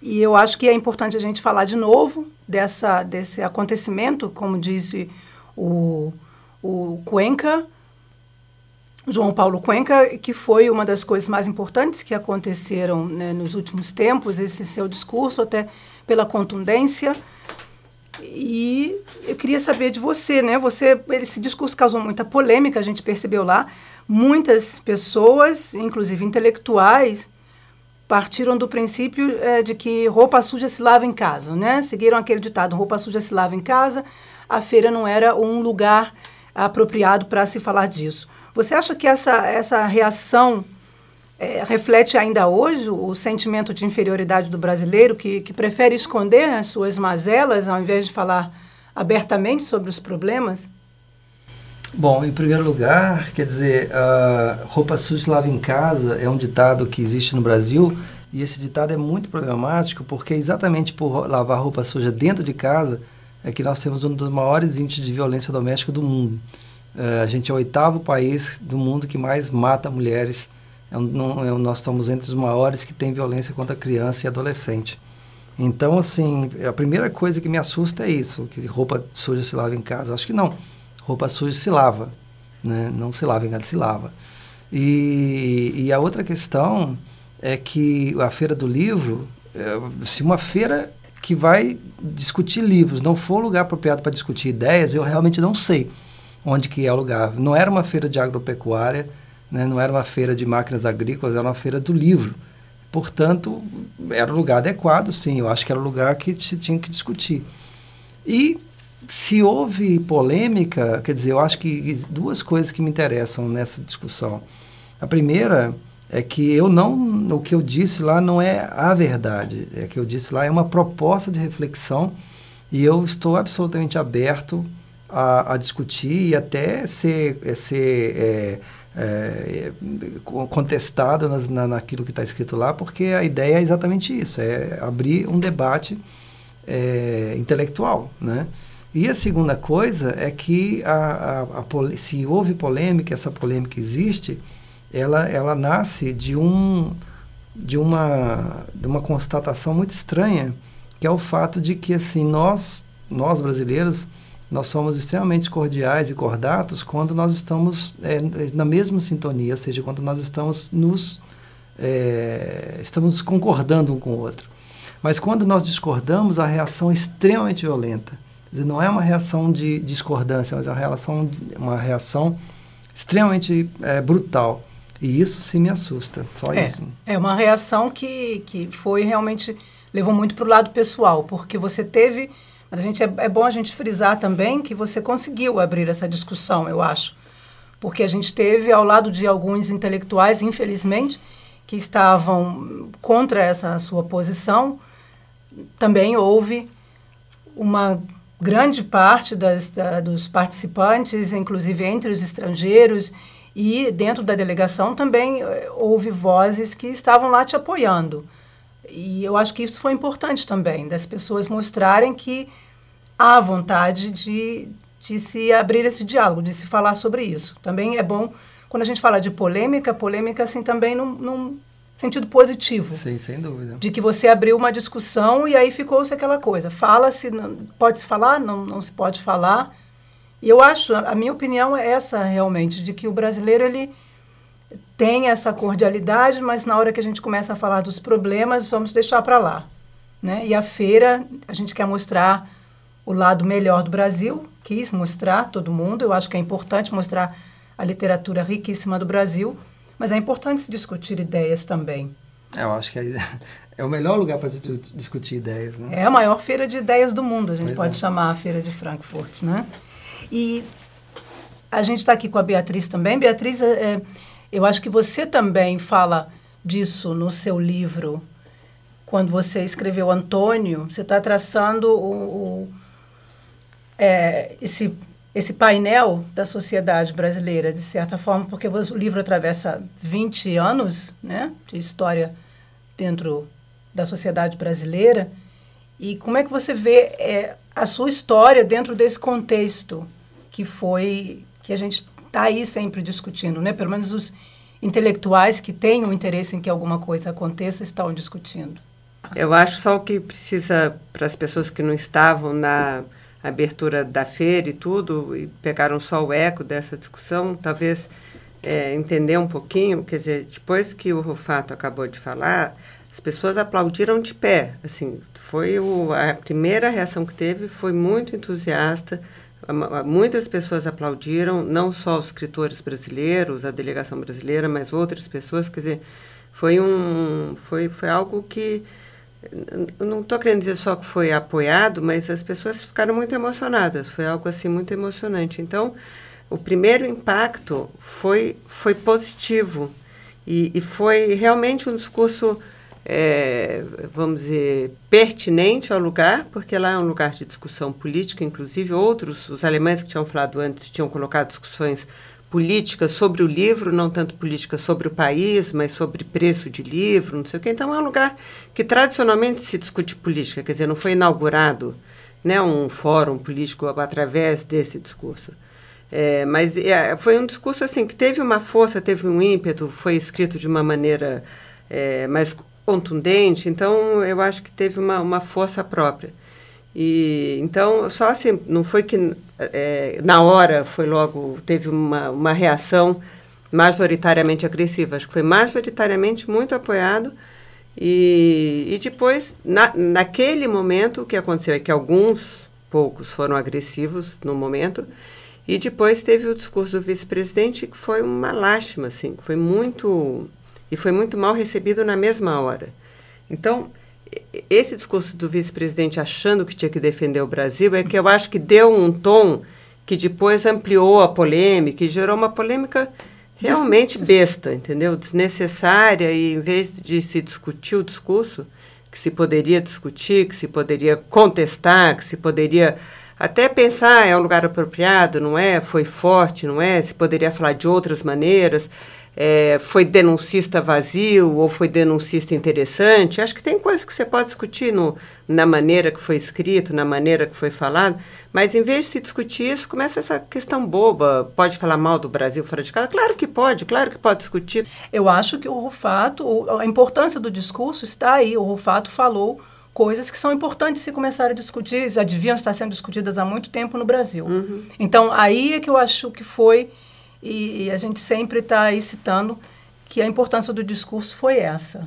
E eu acho que é importante a gente falar de novo dessa, desse acontecimento, como disse o, o Cuenca, João Paulo Cuenca, que foi uma das coisas mais importantes que aconteceram né, nos últimos tempos, esse seu discurso, até pela contundência. E eu queria saber de você, né? Você, esse discurso causou muita polêmica, a gente percebeu lá. Muitas pessoas, inclusive intelectuais, partiram do princípio é, de que roupa suja se lava em casa, né? Seguiram aquele ditado: roupa suja se lava em casa. A feira não era um lugar apropriado para se falar disso. Você acha que essa, essa reação é, reflete ainda hoje o sentimento de inferioridade do brasileiro, que, que prefere esconder as suas mazelas ao invés de falar abertamente sobre os problemas? Bom, em primeiro lugar, quer dizer, a roupa suja lava em casa é um ditado que existe no Brasil e esse ditado é muito problemático porque exatamente por lavar roupa suja dentro de casa é que nós temos um dos maiores índices de violência doméstica do mundo. Uh, a gente é o oitavo país do mundo que mais mata mulheres. É um, é, nós estamos entre os maiores que tem violência contra criança e adolescente. Então, assim, a primeira coisa que me assusta é isso, que roupa suja se lava em casa. Acho que não. Roupa suja se lava, né? Não se lava em casa, se lava. E, e a outra questão é que a Feira do Livro, é, se uma feira que vai discutir livros não for lugar apropriado para discutir ideias, eu realmente não sei onde que é o lugar. Não era uma feira de agropecuária, né? não era uma feira de máquinas agrícolas, era uma feira do livro. Portanto, era o lugar adequado, sim. Eu acho que era o lugar que se tinha que discutir. E se houve polêmica, quer dizer, eu acho que duas coisas que me interessam nessa discussão. A primeira é que eu não, o que eu disse lá não é a verdade, é que eu disse lá é uma proposta de reflexão e eu estou absolutamente aberto a, a discutir e até ser, é, ser é, é, contestado nas, na, naquilo que está escrito lá, porque a ideia é exatamente isso, é abrir um debate é, intelectual, né? E a segunda coisa é que a, a, a, se houve polêmica, essa polêmica existe, ela, ela nasce de, um, de, uma, de uma constatação muito estranha, que é o fato de que assim, nós, nós brasileiros, nós somos extremamente cordiais e cordatos quando nós estamos é, na mesma sintonia, ou seja, quando nós estamos nos é, estamos concordando um com o outro. Mas quando nós discordamos, a reação é extremamente violenta. Não é uma reação de discordância, mas é uma reação, uma reação extremamente é, brutal. E isso sim me assusta, só é, isso. É uma reação que, que foi realmente, levou muito para o lado pessoal, porque você teve mas a gente é, é bom a gente frisar também que você conseguiu abrir essa discussão, eu acho. Porque a gente teve, ao lado de alguns intelectuais, infelizmente, que estavam contra essa sua posição, também houve uma grande parte das, da, dos participantes, inclusive entre os estrangeiros e dentro da delegação também eh, houve vozes que estavam lá te apoiando. E eu acho que isso foi importante também, das pessoas mostrarem que há vontade de, de se abrir esse diálogo, de se falar sobre isso. Também é bom, quando a gente fala de polêmica, polêmica assim também num sentido positivo. Sim, sem dúvida. De que você abriu uma discussão e aí ficou-se aquela coisa. Fala-se, pode-se falar, não, não se pode falar. E eu acho, a minha opinião é essa realmente, de que o brasileiro, ele tem essa cordialidade, mas na hora que a gente começa a falar dos problemas, vamos deixar para lá. Né? E a feira, a gente quer mostrar o lado melhor do Brasil, quis mostrar todo mundo. Eu acho que é importante mostrar a literatura riquíssima do Brasil, mas é importante se discutir ideias também. É, eu acho que é, é o melhor lugar para discutir ideias. Né? É a maior feira de ideias do mundo, a gente pois pode é. chamar a Feira de Frankfurt. Né? E a gente está aqui com a Beatriz também. Beatriz, é, é eu acho que você também fala disso no seu livro. Quando você escreveu Antônio, você está traçando o, o é, esse, esse painel da sociedade brasileira, de certa forma, porque o livro atravessa 20 anos né, de história dentro da sociedade brasileira. E como é que você vê é, a sua história dentro desse contexto que foi que a gente está aí sempre discutindo, né? Pelo menos os intelectuais que têm o interesse em que alguma coisa aconteça estão discutindo. Eu acho só o que precisa para as pessoas que não estavam na abertura da feira e tudo, e pegaram só o eco dessa discussão, talvez é, entender um pouquinho, quer dizer, depois que o Rufato acabou de falar, as pessoas aplaudiram de pé, assim, foi o, a primeira reação que teve, foi muito entusiasta, muitas pessoas aplaudiram, não só os escritores brasileiros, a delegação brasileira, mas outras pessoas, quer dizer, foi um, foi, foi algo que não estou querendo dizer só que foi apoiado, mas as pessoas ficaram muito emocionadas. Foi algo assim muito emocionante. Então, o primeiro impacto foi foi positivo e, e foi realmente um discurso, é, vamos dizer, pertinente ao lugar, porque lá é um lugar de discussão política. Inclusive, outros, os alemães que tinham falado antes, tinham colocado discussões política sobre o livro, não tanto política sobre o país, mas sobre preço de livro, não sei o quê. Então é um lugar que tradicionalmente se discute política, quer dizer, não foi inaugurado né, um fórum político através desse discurso. É, mas é, foi um discurso assim que teve uma força, teve um ímpeto, foi escrito de uma maneira é, mais contundente, então eu acho que teve uma, uma força própria. E então só assim, não foi que é, na hora foi logo teve uma, uma reação majoritariamente agressiva, acho que foi majoritariamente muito apoiado. E, e depois na, naquele momento o que aconteceu é que alguns poucos foram agressivos no momento. E depois teve o discurso do vice-presidente que foi uma lástima assim, foi muito e foi muito mal recebido na mesma hora. Então esse discurso do vice-presidente achando que tinha que defender o Brasil é que eu acho que deu um tom que depois ampliou a polêmica e gerou uma polêmica realmente besta, entendeu? Desnecessária e em vez de se discutir o discurso que se poderia discutir, que se poderia contestar, que se poderia até pensar é um lugar apropriado, não é? Foi forte, não é? Se poderia falar de outras maneiras é, foi denuncista vazio ou foi denuncista interessante. Acho que tem coisas que você pode discutir no, na maneira que foi escrito, na maneira que foi falado, mas em vez de se discutir isso, começa essa questão boba. Pode falar mal do Brasil fora de casa? Claro que pode, claro que pode discutir. Eu acho que o Rufato, a importância do discurso está aí. O Rufato falou coisas que são importantes se começar a discutir, já deviam estar sendo discutidas há muito tempo no Brasil. Uhum. Então, aí é que eu acho que foi e, e a gente sempre está aí citando que a importância do discurso foi essa.